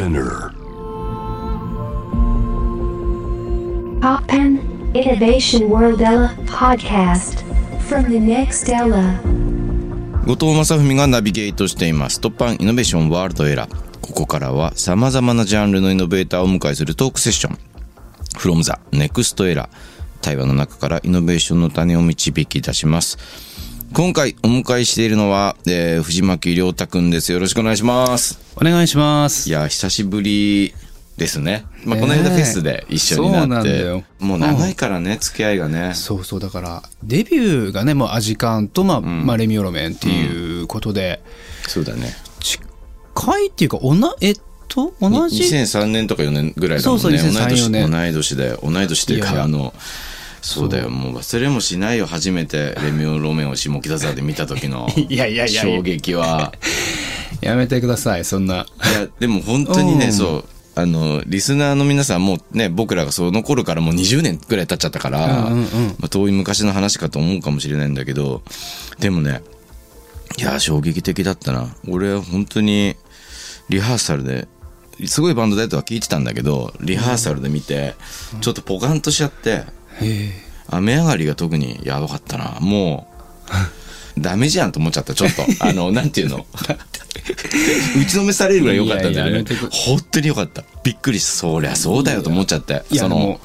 Spinner. Poppen Innovation World Ella podcast from the next Ella. 後藤正文がナビゲートしています。突破イノベーションワールドエラー。ここからは様々なジャンルのイノベーターをお迎えするトークセッション。from the next era。対話の中からイノベーションの種を導き出します。今回お迎えしているのは、えー藤巻亮太くんです。よろしくお願いします。お願いします。いや、久しぶりですね。まあ、この間フェスで一緒にそうなって。なんだよもう長いからね、付き合いがね。そうそう、だから、デビューがね、もうアジカンと、まあ、まあ、レミオロメンっていうことで、そうだね。近いっていうか、おな、えっと、同じ、2003年とか4年ぐらいだもんね。そうそう2003同い年、4年同い年だよ。同い年っていうか、あの、そうだよ。もう忘れもしないよ。初めてレミオロメンを下北沢で見た時の いやいやいや衝撃は。やめてください、そんな。いや、でも本当にね、うんそう。あの、リスナーの皆さんもうね、僕らがその頃からもう20年ぐらい経っちゃったから、うんうんうんまあ、遠い昔の話かと思うかもしれないんだけど、でもね、いや、衝撃的だったな。俺は本当に、リハーサルで、すごいバンドだとは聞いてたんだけど、リハーサルで見て、ちょっとポカンとしちゃって、へ雨上がりが特にやばかったな。もう、ダメじゃんと思っちゃった、ちょっと。あの、なんていうの？打ちのめされるぐらい良かったんだよね。本当に良かった。びっくりした。そりゃそうだよと思っちゃって。いや、その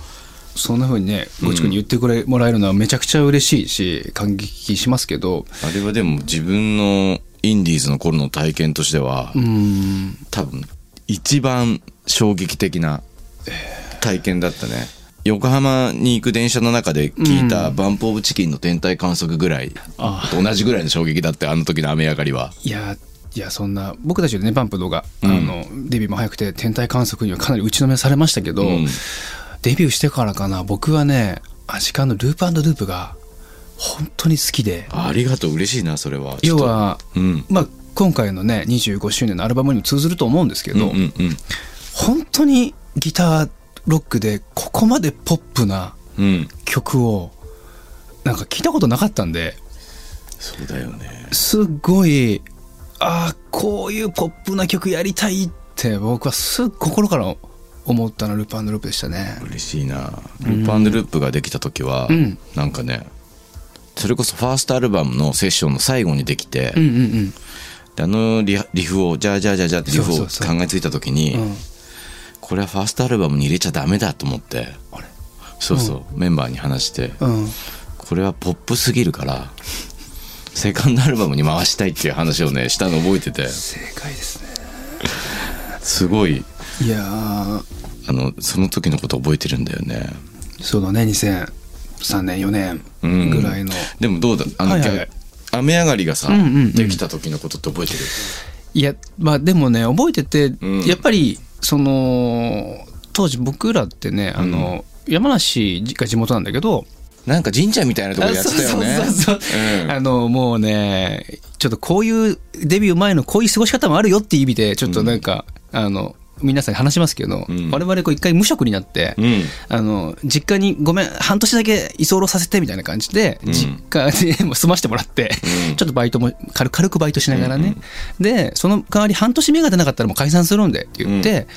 そんな風にね、ごちくんに言ってくれ、もらえるのはめちゃくちゃ嬉しいし、感激しますけど、あれはでも自分のインディーズの頃の体験としては、うん、多分一番衝撃的な体験だったね。横浜に行く電車の中で聞いたバンプオブチキンの天体観測ぐらいあと同じぐらいの衝撃だってあの時の雨上がりは。いや、いや、そんな、僕たちでね、バンプ動画、あの、デビューも早くて、天体観測にはかなり打ちのめされましたけど、うん。デビューしてからかな、僕はね、アジカンのループループが、本当に好きで、ありがとう嬉しいなそれは。要は、うん。まあ、今回のね、25周年のアルバムにも通ずると思うんですけど、うんうんうん。本当にギターロックで、ここまでポップなうん。曲を、なんか聞いたことなかったんで、そうだよね。すっごい、ああ、こういうポップな曲やりたいって僕はすっ心から思ったのはループループでしたね。嬉しいな。ループループができた時は、うんなんかね、それこそファーストアルバムのセッションの最後にできて、うんうんであのリフを、じゃあじゃあじゃあじゃあってリフをそうそうそう考えついた時に、うん。これはファーストアルバムに入れちゃダメだと思って、あれ？そうそう、メンバーに話して、うん。これはポップすぎるから、セカンドアルバムに回したいっていう話をね、したの覚えてて、正解ですね。すごい、いやー、あの、その時のこと覚えてるんだよね。そうだね、2003年、4年うん。ぐらいの。でもどうだ？あの、はいはい。はい雨上がりがさ、うんうんうん。できた時のことって覚えてる？いや、まあでもね、覚えてて、ん。やっぱり、その、当時僕らってね、あの、山梨が地元なんだけど、なんか神社みたいなところやってたよね。そうそうそうそう。うん。あの、もうね、ちょっとこういうデビュー前のこういう過ごし方もあるよっていう意味で、ちょっとなんか、あの、皆さんに話しますけど、うん。我々こう一回無職になって、うん。あの、実家にごめん、半年だけ居候させてみたいな感じで、うん。実家でも済ましてもらって、うん。ちょっとバイトも軽軽くバイトしながらね、で、その代わり半年目が出なかったらもう解散するんでって言って、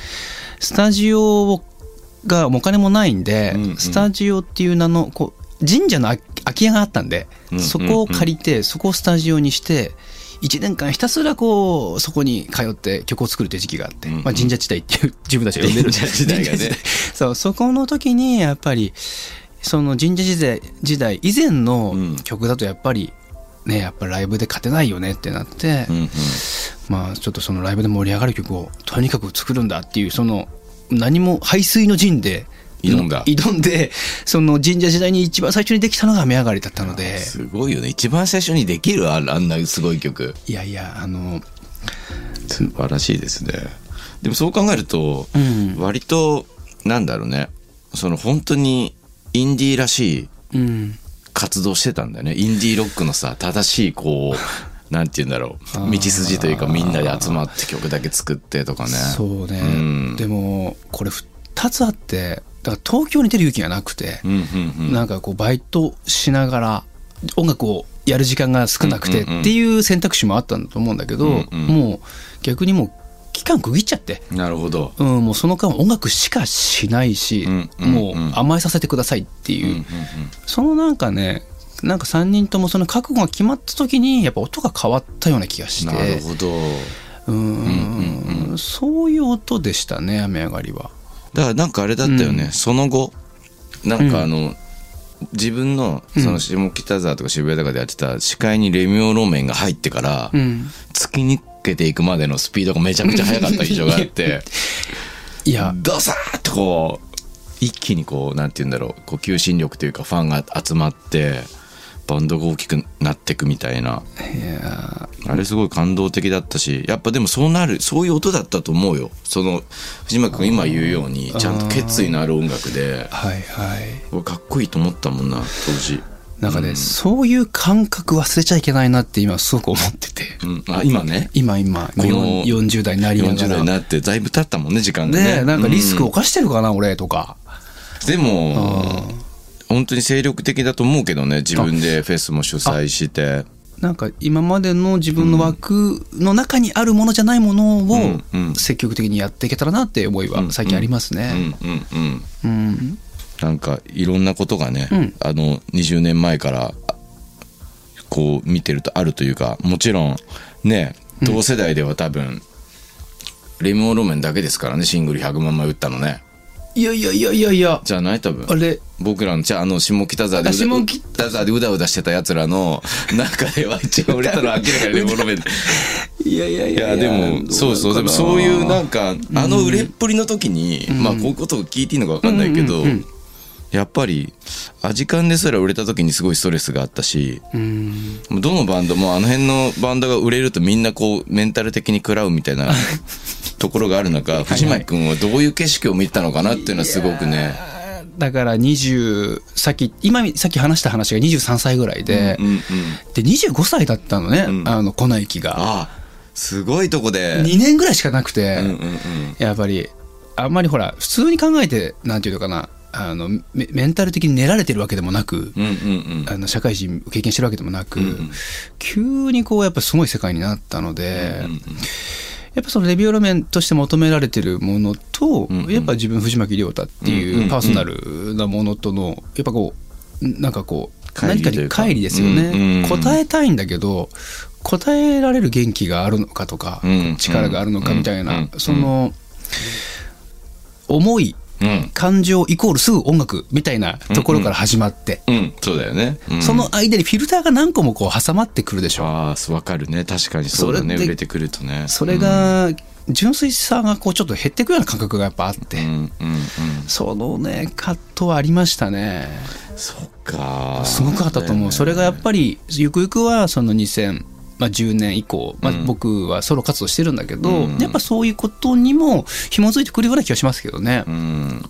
スタジオがお金もないんで、うんうん。スタジオっていう名の、こう、神社の空空き家があったんで、うん。そこを借りて、そこをスタジオにして、1年間ひたすらこう、そこに通って曲を作るっていう時期があって、うんうん。まあ神社時代っていう自分たちが呼んでるんで神社時代がね。そう、そこの時にやっぱり、その神社時代時代以前の曲だとやっぱり、ね、やっぱライブで勝てないよねってなって、うんうん。まあちょっとそのライブで盛り上がる曲をとにかく作るんだっていう、その何も排水の陣で挑んだ挑んで、その神社時代に一番最初にできたのが雨上がりだったので、すごいよね。一番最初にできるああんなすごい曲。いやいや、あの、素晴らしいですね。でもそう考えると、うん割と、なんだろうね。その本当にインディーらしいうん。活動してたんだよね。インディーロックのさ、正しいこう、なんて言うんだろう。道筋というかみんなで集まって曲だけ作ってとかね。そうね、うんでもこれ2つあってだから東京に出る勇気がなくて。なんかこうバイトしながら音楽をやる時間が少なくてっていう選択肢もあったんだと思うんだけど、もう逆にもう期間区切っちゃって、なるほど。うん、もうその間音楽しかしないし、もう甘えさせてくださいっていう、そのなんかねなんか3人ともその覚悟が決まった時にやっぱ音が変わったような気がして。なるほど。うーん。そういう音でしたね雨上がりは。だからなんかあれだったよね、その後なんかあの、自分のその下北沢とか渋谷とかでやってた視界にレミオロメンが入ってから、うん、突き抜けていくまでのスピードがめちゃくちゃ速かった印象があっていや。ドサーッとこう一気にこうなんて言うんだろうこう求心力というかファンが集まってバンドが大きくなっていくみたいな。いやあれすごい感動的だったしやっぱでもそうなるそういう音だったと思うよ。その藤巻君今言うようにちゃんと決意のある音楽で。はいはい。俺かっこいいと思ったもんな当時、なんかね、そういう感覚忘れちゃいけないなって今すごく思ってて。うん、あ今ね。今今この40代になりなが40代にらなってだいぶ経ったもんね時間がね。ねなんかリスクうん。犯してるかな、俺とか。でも本当に精力的だと思うけどね自分でフェスも主催して。なんか今までの自分の枠の中にあるものじゃないものを積極的にやっていけたらなって思いは最近ありますうんね。うんうん。うん。なんかいろんなことがね、うん。あの20年前からあこう見てるとあるというかもちろんね同世代では多分、レミオロメンだけですからねシングル100万枚売ったのねいやいやいやいやいや。じゃない？多分。あれ？僕らのじゃああの下北沢で下北沢でうだうだしてたやつらの。中では一番売れたのは明らかにレミオロメンいやいやいいや。でもそうそう。でもそういうなんかあの売れっぷりの時に、まあこういうことを聞いていいのか分かんないけど、うんうんうんややっぱりアジカンですら売れた時にすごいストレスがあったしどのバンドもあの辺のバンドが売れるとみんなこうメンタル的に食らうみたいな ところがある中藤巻君はどういう景色を見てたのかなっていうのはすごくね。だから20さっき今さっき話した話が23歳ぐらいで、うんうんで25歳だったのね、うん。あの粉雪が。ああすごいとこで。2年ぐらいしかなくて、うんうんうん。やっぱりあんまりほら普通に考えてなんていうのかなあのメメンタル的に練られてるわけでもなく、うんうんうん。あの社会人経験してるわけでもなく、うんうん。急にこうやっぱすごい世界になったので、うんうんやっぱそのレビューロメンとして求められてるものと、うんうん。やっぱ自分藤巻亮太ってうんうんいううん。パーソナルなものとのやっぱこうなんかこう何かに乖離ですようんね、うん。答えたいんだけど答えられる元気があるのかとか、うん力があるのかみたいな、うんその思いうん感情イコールすぐ音楽みたいなところから始まって、うん。そうだよね、うん。その間にフィルターが何個もこう挟まってくるでしょ。ああ分かるね。確かにそうだね。売れてくるとね。それが純粋さがこうちょっと減っていくような感覚がやっぱあって、うんうんうん。そのね葛藤はありましたね。そっかすごくあったと思う、それがやっぱりゆくゆくはその2010年以降、まあうん。僕はソロ活動してるんだけど、うん。やっぱそういうことにも紐づいてくるような気がしますけどね。うん。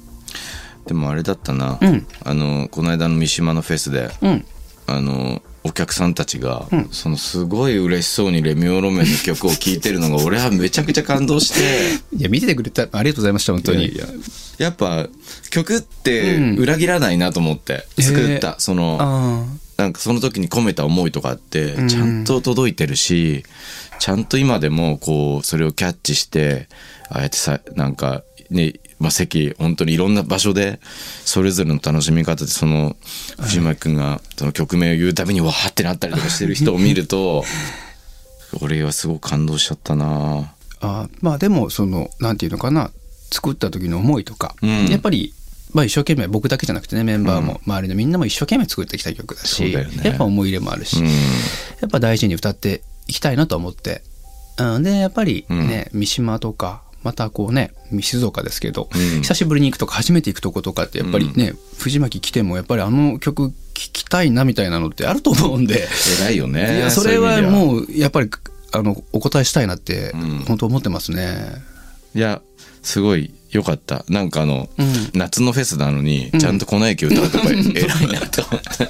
でもあれだったな、うん。あのこの間の三島のフェスでうん。あのお客さんたちが、うん。そのすごい嬉しそうにレミオロメンの曲を聴いてるのが俺はめちゃくちゃ感動して。いや見ててくれてありがとうございました本当に。いやっぱ曲ってうん。裏切らないなと思って作った、そのあなんかその時に込めた思いとかってうん。ちゃんと届いてるし、ちゃんと今でもこうそれをキャッチしてああやってさなんかねまあ、席本当にいろんな場所でそれぞれの楽しみ方でその藤巻君がその曲名を言うたびにわーってなったりとかしてる人を見ると俺はすごく感動しちゃったな。あまあでもそのなんていうのかな作った時の思いとか、うん。やっぱり、まあ、一生懸命僕だけじゃなくてねメンバーも周りのみんなも一生懸命作ってきた曲だしね。やっぱ思い入れもあるし、うん。やっぱ大事に歌っていきたいなと思って、うん、でやっぱりね、三島とかまたこうね静岡ですけど、うん。久しぶりに行くとか初めて行くとことかってやっぱりね、藤巻来てもやっぱりあの曲聴きたいなみたいなのってあると思うんで。偉いよねいやそれは。もうやっぱりあのお答えしたいなってうん。本当思ってますね。いやすごい良かったなんかあの、うん夏のフェスなのにちゃんと粉雪歌 うとか偉いなと思って、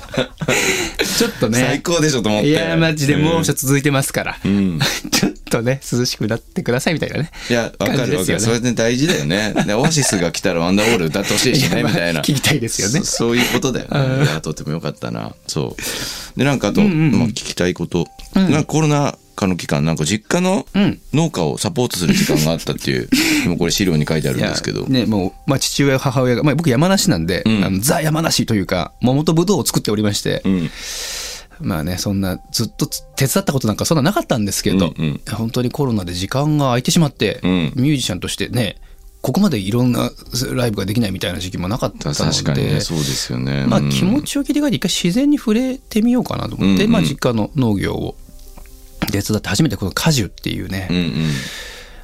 ちょっとね最高でしょと思っていやマジで猛暑続いてますから、うん ちょっとね涼しくなってくださいみたいなね。いや、わかるわかる。それで大事だよね。で、オアシスが来たらワンダーウォール歌ってほしいしね、みたいな。聞きたいですよねそそういうことだようんね。いや、とてもよかったな。そう。で、なんかあと、うんうんうんまあ、聞きたいこと。なんかコロナ家の期間、なんか実家のうん。農家をサポートする時間があったっていう、もうこれ資料に書いてあるんですけど。ね、もう、まあ、父親、母親が、まあ、僕山梨なんで、うん。あのザ山梨というか、桃とぶどうを作っておりまして、うん。まあね、そんな、ずっとつ手伝ったことなんかそんななかったんですけど、うんうん本当にコロナで時間が空いてしまって、うん。ミュージシャンとしてね、ここまでいろんなライブができないみたいな時期もなかったので、確かにね、そうですよね。まあうん。気持ちを切り替えて一回自然に触れてみようかなと思って、うんうん。まあ実家の農業を手伝って初めてこの果樹っていうね、うんうん。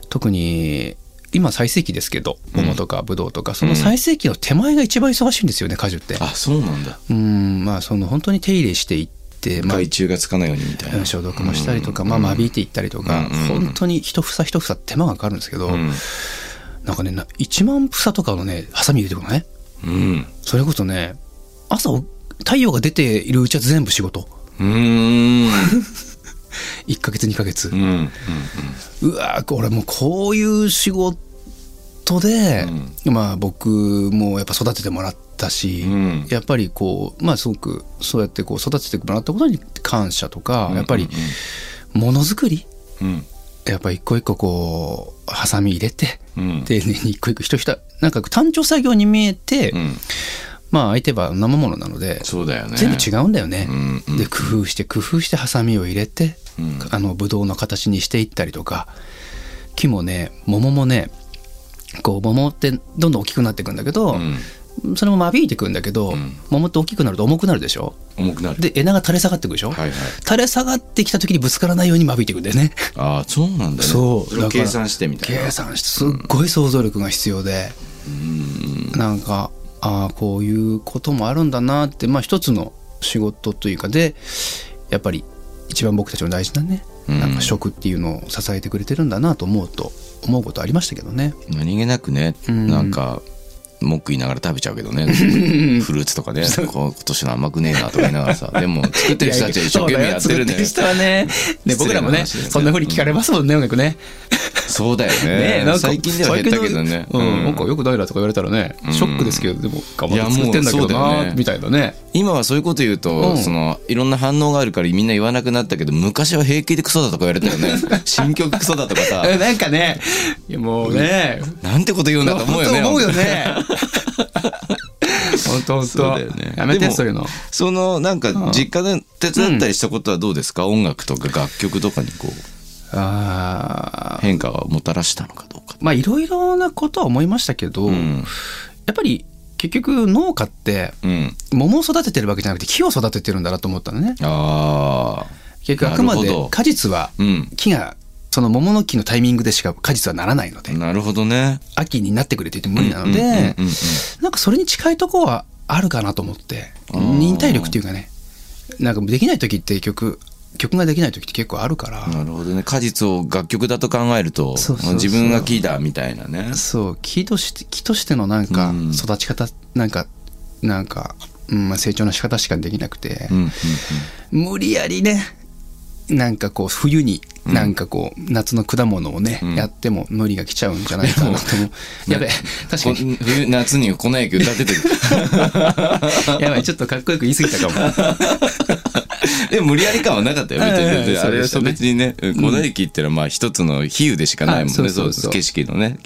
特に今最盛期ですけど桃とかブドウとか、その最盛期の手前が一番忙しいんですよね果樹って。あ、そうなんだ。うんまあその本当に手入れしていって、まあ害虫がつかないようにみたいな。消毒もしたりとか、まあ間引いていったりとか、うんうん本当に一房一房手間がかかるんですけど、うん。なんかねな1万房とかのねハサミ入れてくるのねうん。それこそね朝太陽が出ているうちは全部仕事うーん。1ヶ月2ヶ月う、ん。うわーこれもうこういう仕事で、まあ僕もやっぱ育ててもらったし、うんやっぱりこうまあすごくそうやってこう育ててもらったことに感謝とか、やっぱりものづくりうん。やっぱ一個一個こうハサミ入れて、うん。丁寧に一個一個一人なんか単調作業に見えて、うん。まあ相手は生ものなので、そうだよね。全部違うんだよね。うんうんで工夫して工夫してハサミを入れて、うんあのブドウの形にしていったりとか木もね桃もねこう桃ってどんどん大きくなっていくんだけど、それも間引いていくんだけど、ん桃って大きくなると重くなるでしょ？重くなる。で枝が垂れ下がっていくでしょ、はいはい。垂れ下がってきた時にぶつからないように間引いていくんだよねああ、そうなんだね。そう計算してみたいな。計算してすっごい想像力が必要で、なんかああこういうこともあるんだなってまあ一つの仕事というかでやっぱり一番僕たちの大事なね、うんなんか食っていうのを支えてくれてるんだなと思うと思うことありましたけどね。何気なくね、んなんか文句言いながら食べちゃうけどね。フルーツとかね。今年の甘くねえなとか言いながらさ。でも 作ってる人たちは一生懸命やってるんだよ。人はね。ね僕らもねそんな風に聞かれますもんね音楽ね。そうだよね。ねなんか最近では減ったけどね。うん、なんかよくないなとか言われたらね、ショックですけどでも頑張って作ってんだけどな、ね。みたいなね。今はそういうこと言うと、うん。そのいろんな反応があるからみんな言わなくなったけど昔は平気でクソだとか言われたよね。新曲クソだとかさ。えなんかねいやもうね、なんてこと言うんだと思うよね。思うよね。本当本当。だよね。やめてそういうの。そのなんか実家で手伝ったりしたことはどうですか、音楽とか楽曲とかにこう。ああ変化をもたらしたのかどうか。まあいろいろなことは思いましたけど、ん。やっぱり結局農家ってうん。桃を育ててるわけじゃなくて木を育ててるんだなと思ったのね。ああ結局あくまで果実はうん。木がその桃の木のタイミングでしか果実はならないのでなるほどね。秋になってくれって言っても無理なので、うんうんうんうん。なんかそれに近いとこはあるかなと思って忍耐力っていうかねなんかできない時って曲曲ができない時って結構あるから、なるほどね。果実を楽曲だと考えると自分が木だみたいなね。そう。木として木としてのなんかうん。育ち方、なんかなんか、うんまあ、成長の仕方しかできなくて。う、んうん。無理やりねなんかこう冬になんかこう夏の果物をね、ん。やっても無理が来ちゃうんじゃないかなと。思う やべえ確かこに冬夏に粉雪歌ってて やばいちょっとかっこよく言い過ぎたかも。でも無理やり感はなかったよ。別にあれは別にね粉雪ってのはまあ一つの比喩でしかないもんね。はいそう景色のね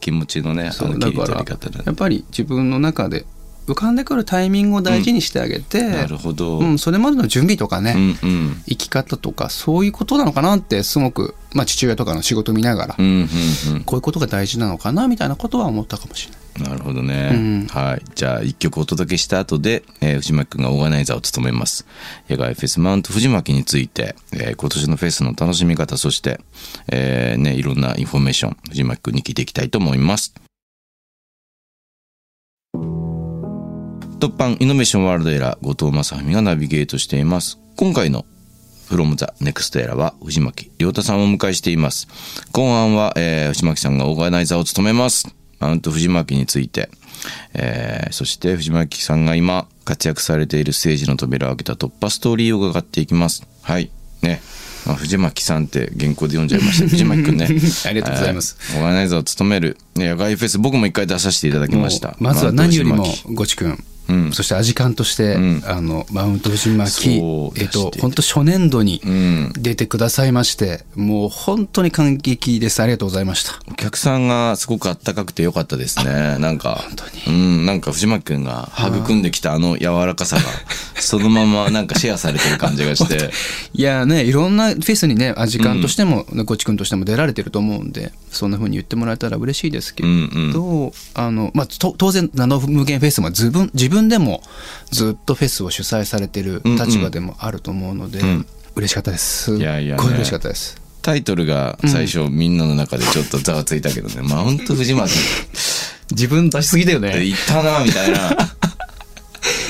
気持ちのねあの切り取り方でやっぱり自分の中で浮かんでくるタイミングを大事にしてあげて、なるほど。うん、それまでの準備とかね、うんうん。生き方とかそういうことなのかなってすごく、まあ、父親とかの仕事見ながら、うんうんうん。こういうことが大事なのかなみたいなことは思ったかもしれない。なるほどね、うん。はい。じゃあ一曲お届けした後で、えー藤巻君がオーガナイザーを務めます。野外フェスマウント藤巻について、えー今年のフェスの楽しみ方そして、えーね、いろんなインフォメーション藤巻君に聞いていきたいと思います TOPPAN INNOVATION WORLD ERA 後藤正文がナビゲートしています。今回の from the next era は藤巻亮太さんをお迎えしています。後半は、えー藤巻さんがオーガナイザーを務めます。マウント藤巻について、えーそして藤巻さんが今活躍されているステージの扉を開けた突破ストーリーを伺っていきます。はい。ね。まあ、藤巻さんって原稿で読んじゃいました。藤巻くんね。ありがとうございます。はい。オーガナイザーを務める、ね、野外フェス僕も一回出させていただきました。まずは何よりもごちくんうん。そしてアジカンとして、うん。あのマウント藤巻えっと本当初年度にうん。出てくださいまして、もう本当に感激です。ありがとうございました。お客さんがすごくあったかくてよかったですね。なんか、本当うん、なんか藤巻くんが育んできたあの柔らかさが、そのままなんかシェアされてる感じがして、いやねいろんなフェスにねアジカンとしても、ねこっちくんとしても出られてると思うんでそんな風に言ってもらえたら嬉しいですけど、うん。あのまあ、と当然ナノ無限フェスも自分自分でもずっとフェスを主催されてる立場でもあると思うので、ん。嬉しかったです。いやいやね。嬉しかったです。タイトルが最初みんなの中でちょっとざわついたけどね、マウント藤巻。自分出しすぎだよね。言ったな、みたいな。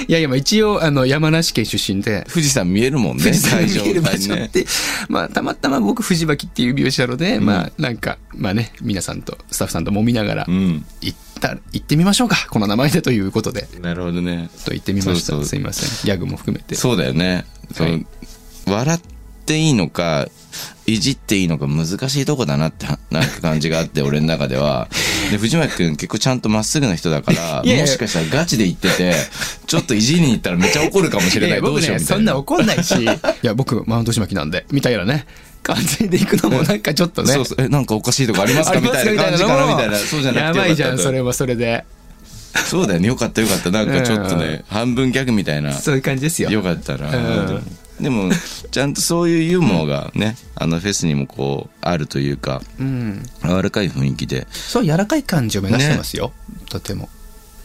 いやいやまあ一応あの山梨県出身で。富士山見えるもんね、富士見える場。所って、まあ、たまたま僕、藤巻っていう美容師なので、まあ、なんか、まあね、皆さんと、スタッフさんと揉みながら、うん。行った、行ってみましょうか、この名前でということで、なるほどね。と言ってみました。すいません。ギャグも含めて。そうだよね。はい笑っていいのか、いじっていいのか難しいとこだなって、なんか感じがあって、俺の中では。で、藤巻くん結構ちゃんとまっすぐな人だから、もしかしたらガチで言ってて、ちょっといじりに行ったらめっちゃ怒るかもしれない。どうしようみたいな。そんな怒んないし、いや、僕、マウント巻きなんで、みたいなね、感じで行くのもなんかちょっとね。そうそう。え、なんかおかしいとこありますか？みたいな感じかな？みたいな。そうじゃなくてやばいじゃん、それはそれで。そうだよね。よかったよかった。なんかちょっとね、半分ギャグみたいな。そういう感じですよ。よかったな、うんでもちゃんとそういうユーモアがね、あのフェスにもこうあるというかうん。柔らかい雰囲気でそう、柔らかい感じを目指してますよ。とても。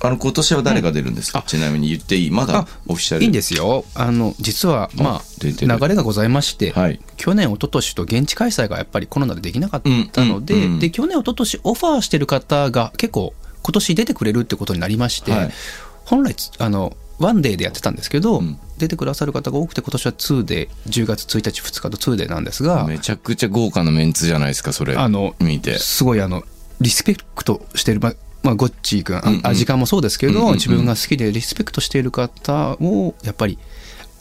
あの今年は誰が出るんですか、あ。ちなみに言っていい？まだあオフィシャル。いいんですよ。あの、実は、まあ、流れがございまして、はい。去年、一昨年と現地開催がやっぱりコロナでできなかったので、うんうんうん。で、去年、一昨年オファーしてる方が結構、今年出てくれるってことになりまして、はい。本来つ、あの、ワンデーでやってたんですけど、うん。出てくださる方が多くて、今年は2デー、10月1日、2日と2デーなんですが、めちゃくちゃ豪華なメンツじゃないですかそれ。あの見て。すごいあのリスペクトしてる、ままあ、ゴッチー君、あうんうん。あ時間もそうですけど、うんうんうん。自分が好きでリスペクトしている方をやっぱり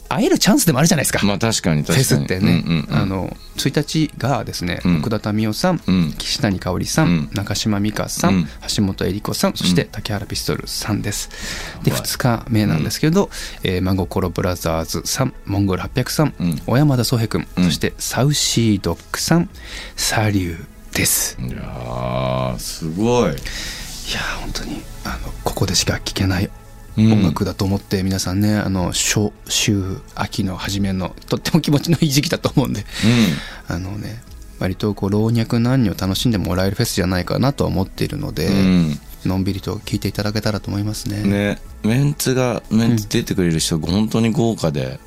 会えるチャンスでもあるじゃないですか、まあ確かに確かに。フェスってね、うんうんうん。あの1日がですね、うん。奥田民生さん、うん。岸谷香織さん、うん。中島美嘉さん、うん。橋本恵理子さんそして竹原ピストルさんです、でやばい。2日目なんですけど、えー真心ブラザーズさんモンゴル800さん、うん。小山田宗平君、うん。そしてサウシードッグさんサリューです。いやーすごいいやー本当にあのここでしか聴けないうん。音楽だと思って皆さんね、あの初秋秋の初めのとっても気持ちのいい時期だと思うんであのね割とこう老若男女楽しんでもらえるフェスじゃないかなとは思っているので、うん。のんびりと聴いていただけたらと思いますね。ね。メンツがメンツ出てくれる人が本当に豪華で、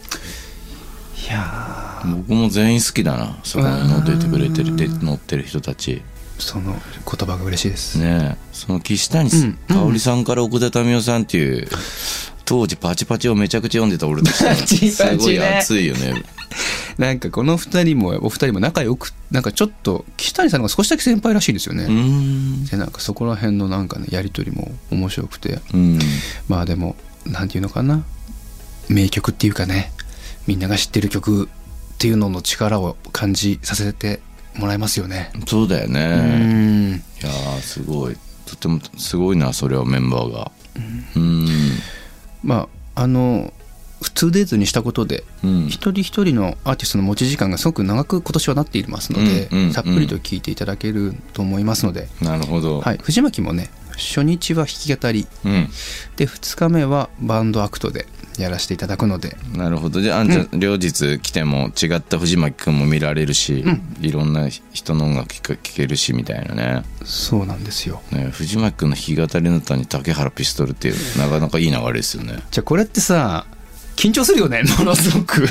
いや僕も全員好きだな。そこに乗出てくれてるで乗ってる人たち。ーその言葉が嬉しいです。ねえその岸谷うん香織さんから奥田民生さんっていう当時パチパチをめちゃくちゃ読んでた俺としてはパチパチね。すごい熱いよね。なんかこの二人もお二人も仲良くなんかちょっと岸谷さんが少しだけ先輩らしいですよね。でなんかそこら辺のなんかねやり取りも面白くて。うん。まあでもなんていうのかな。名曲っていうかねみんなが知ってる曲っていうのの力を感じさせてもらえますよね。そうだようね、ん。いやーすごい。とてもすごいなそれはメンバーが。うん。まああの 2days にしたことでうん。一人一人のアーティストの持ち時間がすごく長く今年はなっていますので、うんうんたっぷりと聴いていただけると思いますので、なるほど、はい、藤巻もね初日は弾き語り。うん。で2日目はバンドアクトでやらせていただくので。なるほど。であんちゃん、両日来ても違った藤巻君も見られるし、いろんな人の音楽聴け聴けるしみたいなね。そうなんですよ。ね藤巻君の弾き語りの歌に竹原ピストルっていうなかなかいい流れですよね。じゃあこれってさ緊張するよね？ものすごく。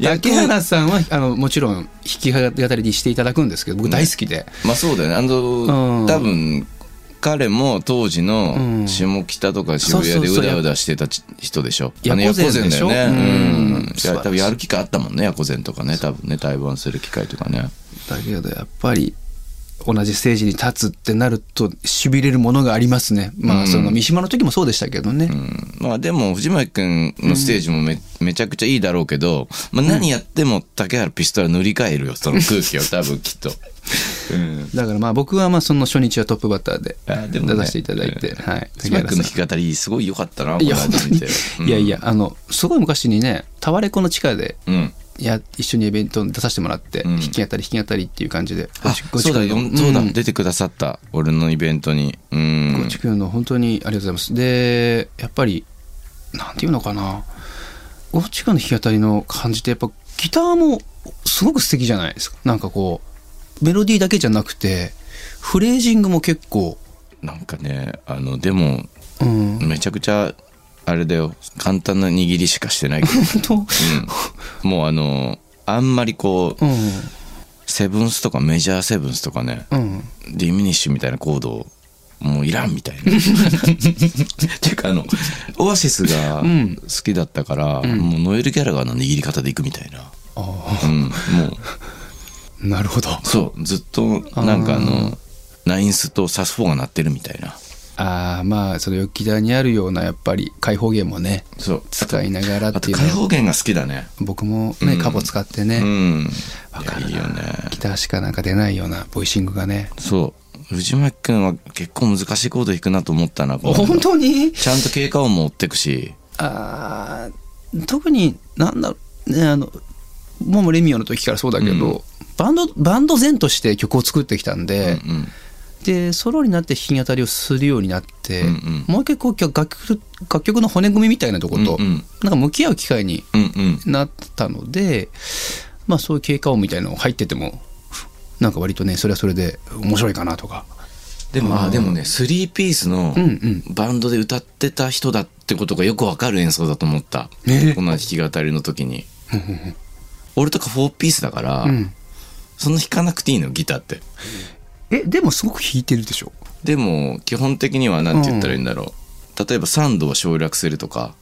竹原さんはあのもちろん弾き語りにしていただくんですけど僕大好きで、まあそうだよね。あの、うん。多分彼も当時うのん。下北とか渋谷でそうだうだしてたち人でしょ？ヤあのコゼンでしょ？ヤコゼンだよね。うん。多分やる機会あったもんねヤコゼンとかね。多分ね対バンする機会とかね。だけどやっぱり同じステージに立つってなるとしびれるものがありますね。まうん。あその三島の時もそうでしたけどね、うん。まあでも藤巻君のステージもめ,、めちゃくちゃいいだろうけど、まあ、何やっても竹原ピストル塗り替えるよその空気を多分きっとうん。だからまあ僕はまあその初日はトップバッターで出させていただいて、はい。スマックの弾き語りすごい良かったなこいやいやいやあのすごい昔にねタワレコの地下でうん。や一緒にイベントに出させてもらって、うん。弾き語り弾き語りっていう感じであそうだよ。ん。そうだ。出てくださった俺のイベントに。うん。ごちくんの本当にありがとうございます。で、やっぱり、なんていうのかな、ごちくんの弾き語りの感じって、やっぱギターもすごく素敵じゃないですか。なんかこう、メロディーだけじゃなくて、フレージングも結構、なんかねあのでもうん、めちゃくちゃあれだよ。簡単な握りしかしてないけど、うん、もうあのあんまりこううん、セブンスとかメジャーセブンスとかねうん。ディミニッシュみたいなコードもういらんみたいな。っていうかあのオアシスがうん。好きだったから、もうノエル・ギャラガーの握り方でいくみたいな。あうん、もうあ、なるほど。そうずっとなんかあのナインスとサスフォーが鳴ってるみたいな。ああ、まあ、そのヨッキダにあるような、やっぱり開放弦もね、そう使いながらっていうのは開放弦が好きだね。僕もね、うんカポ使ってうね、ん。わかるいやいいよね。ギターしかなんか出ないようなボイシングがね。そう藤巻君は結構難しいコード弾くなと思ったな。本当に？ちゃんと経過音も追ってくし。あー特になんだろうねあのもうレミオの時からそうだけど、うんバンドバンド前として曲を作ってきたんで、うんうん。でソロになって弾き語りをするようになって、うんうん。もう一回こう楽曲楽曲の骨組みみたいなとこと、うんうん。なんか向き合う機会にうんうん。なったのでまあそういう経過音みたいなの入っててもなんか割とねそれはそれで面白いかなとか。でも、あでもね、スリーピースのうんうん。バンドで歌ってた人だってことがよくわかる演奏だと思った。ね。こんな弾き語りの時に。俺とか4ピースだから、うんそんな弾かなくていいの、ギターって。えでもすごく弾いてるでしょ？でも、基本的には何て言ったらいいんだろう。例えば3度を省略するとか、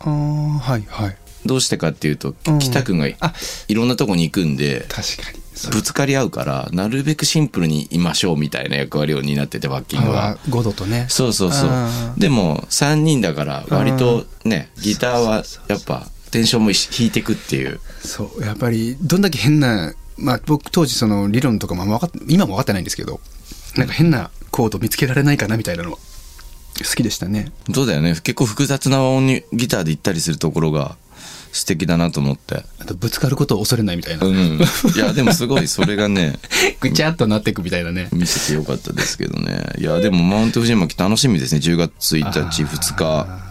ああはいはい。どうしてかっていうと、うん。北くんがい。あろんなとこに行くんで、確かに。そぶつかり合うから、なるべくシンプルにいましょうみたいな役割を担ってて、バッキングは。5度とね。そうそうそう。でも、3人だから、割とね、ギターはやっぱ、テンションも弾いてくっていう。そうやっぱりどんだけ変なまあ僕当時その理論とかも分かっ今も分かってないんですけどなんか変なコード見つけられないかなみたいなのは好きでしたねそうだよね。結構複雑な音にギターで行ったりするところが素敵だなと思って。あとぶつかることを恐れないみたいな、うん。いや、でもすごい、それがね、ぐちゃっとなっていくみたいなね見せてよかったですけどね。いや、でもマウント藤巻楽しみですね。10月1日、2日。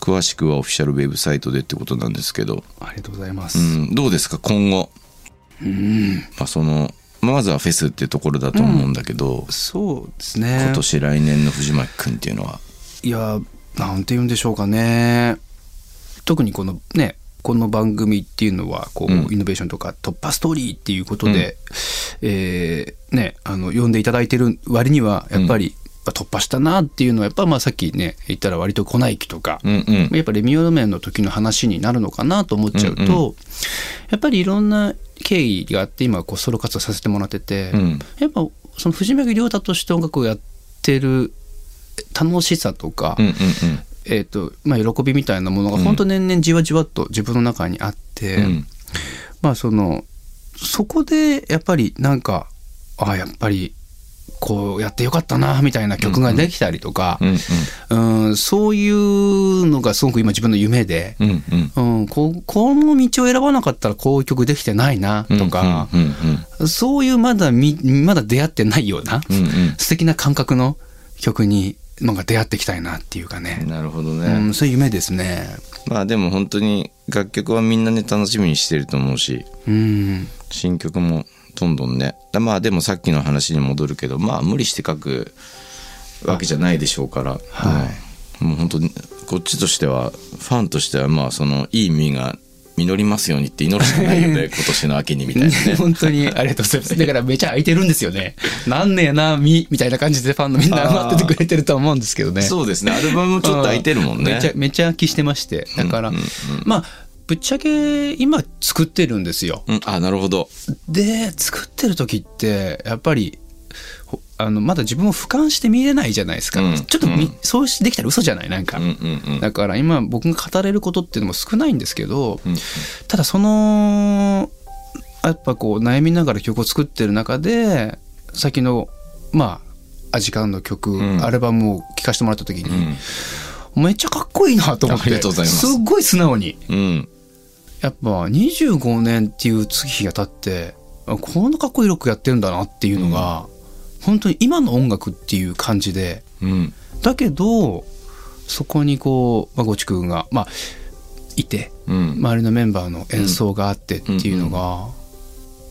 詳しくはオフィシャルウェブサイトでってことなんですけど。ありがとうございます、うん、どうですか、今後。うん。まあ、その、まずはフェスっていうところだと思うんだけど、そうですね。今年来年の藤巻くんっていうのは。いやなんて言うんでしょうかね。特にこのねこの番組っていうのはこう、うん。イノベーションとか突破ストーリーっていうことで、えーねあの呼んでいただいてる割にはやっぱり、あ突破したなっていうのはやっぱまあさっきね言ったら割と粉雪とか、うんうん。やっぱレミオロメンの時の話になるのかなと思っちゃうと、うんうやっぱりいろんな経緯があって今こうソロ活動させてもらってて、うんやっぱその藤巻亮太として音楽をやってる楽しさとか、うんうんえーとまあ、喜びみたいなものがうん本当年々じわじわっと自分の中にあって、うん。うんまあそのそこでやっぱりなんかああやっぱりこうやってよかったなみたいな曲ができたりとか、うんうんそういうのがすごく今自分の夢で、うんうん。うん、ここの道を選ばなかったらこういう曲できてないなとか、うんうんそういうまだみまだ出会ってないような、うん。うん素敵な感覚の曲になんか出会っていきたいなっていうかうん。ね、なるほどうね。ん、そういう夢ですね。まあでも本当に楽曲はみんなね楽しみにしてると思うし、うん新曲もどんどんね。だまあでもさっきの話に戻るけど、まあ無理して書くわけじゃないでしょうから、はい。もう本当にこっちとしては、ファンとしてはまあそのいい意味が実りますようにって祈るしかないよね、今年の秋にみたいなね。本当にありがとうございます。だからめちゃ空いてるんですよね。なんねえな、み、みたいな感じでファンのみんな待っててくれてるとは思うんですけどね。そうですね。アルバムちょっと空いてるもんね。めちゃ、めちゃ空きしてまして。だから、まあ、ぶっちゃけ今作ってるんですよ。うん、あ、なるほど。で、作ってる時って、やっぱり、ほあの、まだ自分を俯瞰して見れないじゃないですか。うんちょっとみ、うんそうできたら嘘じゃない？なんか。うんうんうん。だから今僕が語れることっていうのも少ないんですけど、うんただそのやっぱこう悩みながら曲を作ってる中で先のまあアジカンの曲、うんアルバムを聴かせてもらった時に、うんめっちゃかっこいいなと思ってありがとうございますすっごい素直にうんやっぱ25年っていう月日が経ってあこんなかっこいいロックやってるんだなっていうのが、本当に今の音楽っていう感じでうん。だけどそこにこう、まあ、ごちくんが、まあ、いてうん。周りのメンバーの演奏があってっていうのが、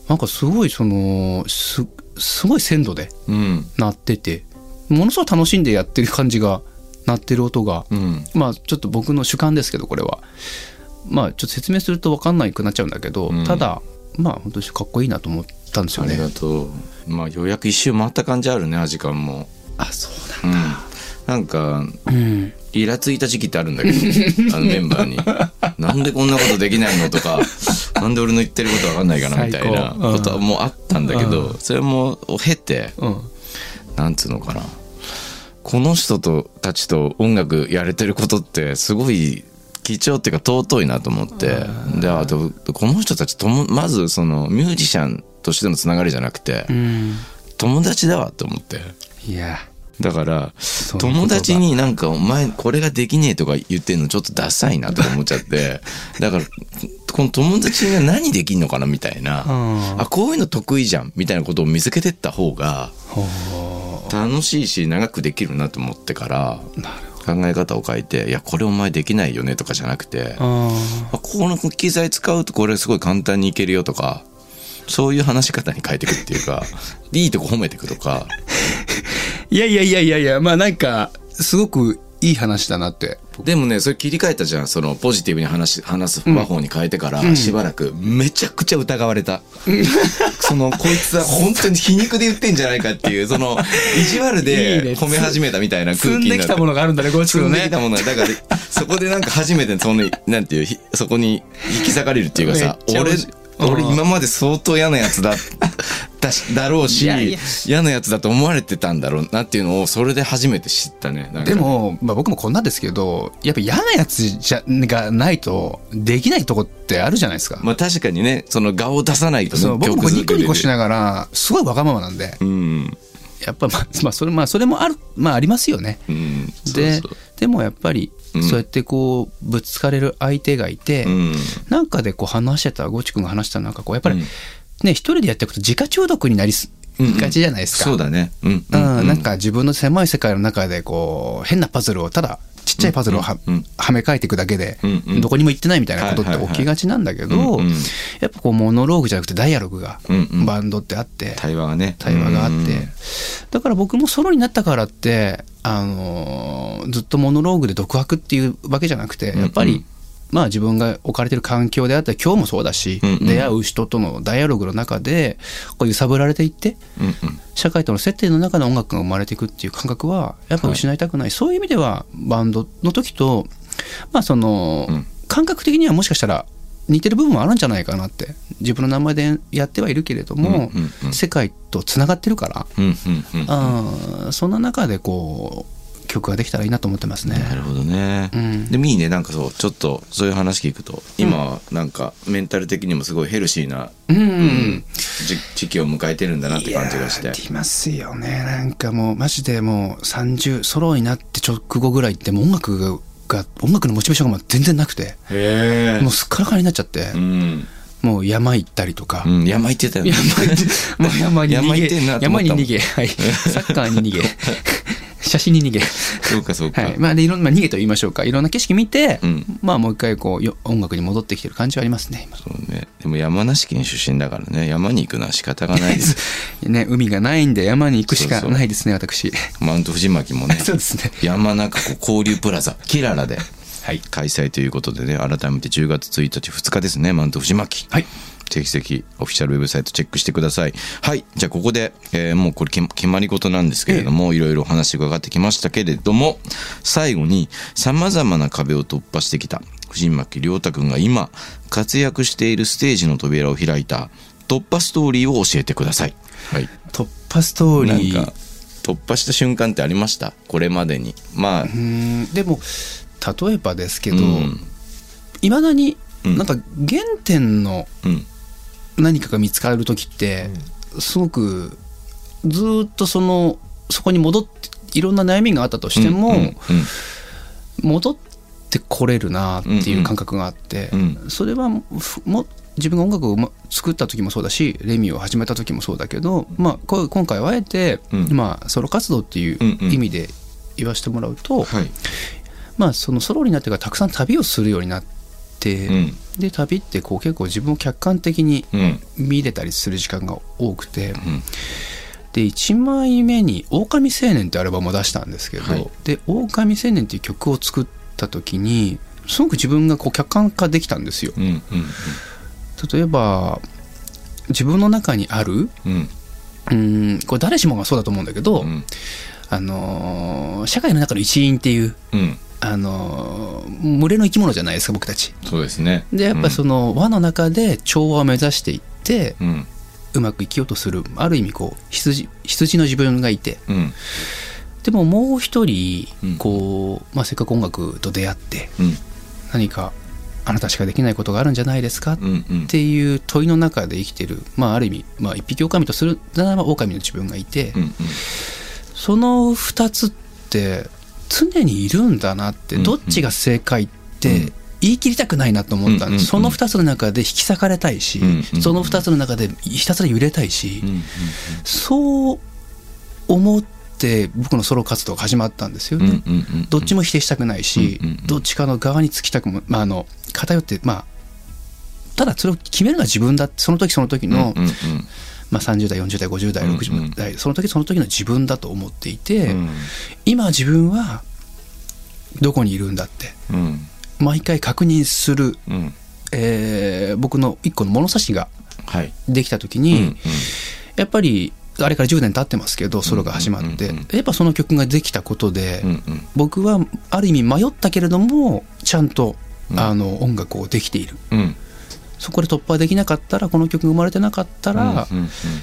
なんかすごいそのすすごい鮮度でうん。鳴っててものすごい楽しんでやってる感じが鳴ってる音が、うん。まあちょっと僕の主観ですけどこれはまあちょっと説明すると分かんないくなっちゃうんだけど、うん。ただまあ本当にかっこいいなと思ったんですよありね。がとう。まあようやく一周回った感じあるねアジカンも。あそううん。なんかだ。うんイラついた時期ってあるんだけど あのメンバーに「なんでこんなことできないの?」とか「なんで俺の言ってることわかんないかな」みたいなことはもうあったんだけど、それもを経てうん。なんつうのかな。この人とたちと音楽やれてることってすごい貴重っていうか尊いなと思って。であとこの人たちともまずそのミュージシャンとしてのつながりじゃなくてうん。友達だわと思って。いや。だから友達になんか「お前これができねえ」とか言ってんのちょっとダサいなとか思っちゃって だからこの友達が何できんのかなみたいな。うん。あこういうの得意じゃんみたいなことを見つけてった方がほ楽しいし長くできるなと思ってからうなるほ考え方を変えて「いやこれお前できないよね」とかじゃなくてあこの機材使うとこれすごい簡単にいけるよとかそういう話し方に変えていくっていうか いいとこ褒めていくとかいやいやいやいやいやまあなんかすごくいい話だなって。でもねそれ切り替えたじゃん。そのポジティブに話し話す和法に変えてから、しばらくめちゃくちゃ疑われた、そのこいつは本当に皮肉で言ってんじゃないかっていうその意地悪でね。褒め始めたみたいな積空気になって。んできたものがあるんだね、ごちくんね。積んでき。たものがだからそこでなんか初めてそのなんていうひそこに引き裂かれるっていうかさ俺俺うん今まで相当嫌なやつだだろうし嫌なやつだと思われてたんだろうなっていうのをそれで初めて知ったね。でも、まあ、僕もこんなんですけどやっぱ嫌なやつじゃがないとできないとこってあるじゃないですか。まあ確かにねその顔を出さないとねそう僕もニコニコしながらすごいわがままなんで。うんやっぱまあ、まあ、それまあそれもあるまあありますよね。うん。ででもやっぱりうん。そうやってこうぶつかれる相手がいて、うん。なんかでこう話してたゴチ君が話したなんかこうやっぱり、うんね一人でやっていくと自家中毒になりすうんがちじゃないですか。そうだね。うんうん、なんか自分の狭い世界の中でこう変なパズルをただちっちゃいパズルをは,、め替えていくだけで、うんうん。どこにも行ってないみたいなことって起きがちなんだけど、うんうん。やっぱこうモノローグじゃなくてダイアログがうんうん。バンドってあって、対話がね。対話があって、うんだから僕もソロになったからって、あのーずっとモノローグで独白っていうわけじゃなくてやっぱり、うんうんまあ自分が置かれてる環境であったり今日もそうだし、うんうん。出会う人とのダイアログの中でこう揺さぶられていってうんうん。社会との接点の中で音楽が生まれていくっていう感覚はやっぱ失いたくない、そういう意味ではバンドの時とまあその、うん。感覚的にはもしかしたら似てる部分もあるんじゃないかなって自分の名前でやってはいるけれども、うんうんうん。世界とつながってるから、うんうんうん。あーそんな中でこう曲ができたらいいなと思ってますね。なるほどね、うん。でもいいねなんかそうちょっとそういう話聞くと今はなんかメンタル的にもすごいヘルシーなうんうんじ時期を迎えてるんだなって感じがして。いやーありますよね。なんかもうマジでもう30ソロになって直後ぐらいってもう音楽がが音楽のモチベーションが全然なくて。もうすっからかんになっちゃって、うん、もう山行ったりとか、うん、山行ってたよね。山もう山に逃げ。山行ってんなと思ったもん。山に逃げ、はい、サッカーに逃げ写真に逃げそうかそうか、はい。まあ、でいろんな、まあ、逃げと言いましょうか。いろんな景色見て、うん。まあもう一回こうよ音楽に戻ってきてる感じはありますね。今そうね。でも山梨県出身だからね。山に行くのは仕方がないです。ね海がないんで山に行くしかないですね私。マウント藤巻もね。そうですね。山中湖交流プラザキララではい。開催ということでね改めて10月1日2日ですね。マウント藤巻。はいぜひぜひオフィシャルウェブサイトチェックしてください。はい。じゃあここで、えーもうこれ決決まり事なんですけれども、いろいろお話伺ってきましたけれども最後にさまざまな壁を突破してきた藤巻亮太君が今活躍しているステージの扉を開いた突破ストーリーを教えてください。はい。突破ストーリー。なんか突破した瞬間ってありました？これまでに。まあ。でも例えばですけどうん。いま、未だにうん。なんか原点のうん何かが見つかる時ってすごくずーっとそのそこに戻っていろんな悩みがあったとしても、うんうん戻ってこれるなっていう感覚があって、うん。それはふも自分が音楽をま作った時もそうだしレミを始めた時もそうだけど、まあ、こう今回はあえて、うん。まあ、ソロ活動っていう意味で言わせてもらうと、はい。まあ、そのソロになってからたくさん旅をするようになって、うん。で旅ってこう結構自分を客観的にうん。見れたりする時間が多くて、ん。で1枚目に「狼青年」ってアルバムを出したんですけど、はい。で「狼青年」っていう曲を作った時にすごく自分がこう客観化できたんですよ。うんうん。例えば自分の中にあるうん。うんこれ誰しもがそうだと思うんだけど、うん。あのー社会の中の一員っていう、うんあのー群れの生き物じゃないですか僕たち。そうですね。でやっぱりその輪の中で調和を目指していってうん。うまく生きようとするある意味こう羊羊の自分がいて。うん。でももう一人うん。こう、まあ、せっかく音楽と出会ってうん。何かあなたしかできないことがあるんじゃないですか？っうんうん。ていう問いの中で生きてる、まあ、ある意味、まあ、一匹狼とするならば狼の自分がいて、うんその2つって常にいるんだなってうんどっちが正解っうん。て言い切りたくないなと思ったんうんですその2つの中で引き裂かれたいしうんその2つの中でひたすら揺れたいしそう思って僕のソロ活動が始まったんですよね。どっちも否定したくないし、どっちかの側につきたくも、まあ、あの偏ってまあただそれを決めるのは自分だってその時その時の、まあ、30代40代50代うんうん。60代、その時その時の自分だと思っていて、うん。今自分はどこにいるんだってうん。毎回確認する、うん。えー僕の一個の物差しがはい。できた時うんに、やっぱりあれから10年経ってますけどソロが始まって、うん。うんうんやっぱその曲ができたことで、うんうん。僕はある意味迷ったけれどもちゃんと、うん。あの音楽をできている。うんそこで突破できなかったらこの曲が生まれてなかったら、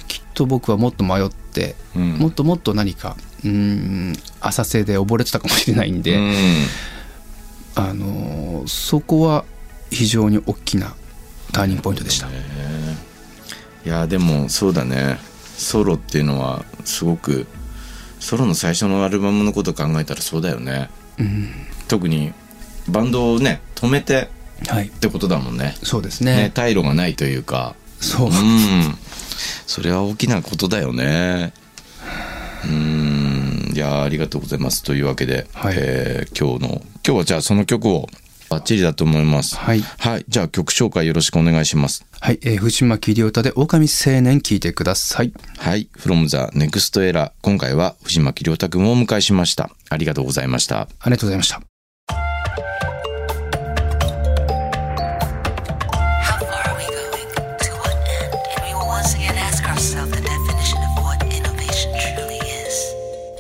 きっと僕はもっと迷って、うん。もっともっと何かうーん浅瀬で溺れてたかもしれないんで、うん。あのーそこは非常に大きなターニングポイントでした。いやでもそうだね。ソロっていうのはすごくソロの最初のアルバムのこと考えたらそうだよね。うん。特にバンドをね止めてはい。ってことだもんね。そうですね。ね退路がないというか。そう。うん。それは大きなことだよね。うん。いやありがとうございますというわけで、はい。えー今日の今日はじゃあその曲をバッチリだと思います。はい。はい。じゃあ曲紹介よろしくお願いします。はい、えー、藤島桐歌で狼青年聞いてください。はい。from the next era。今回は藤巻亮太くんをお迎えしました。ありがとうございました。ありがとうございました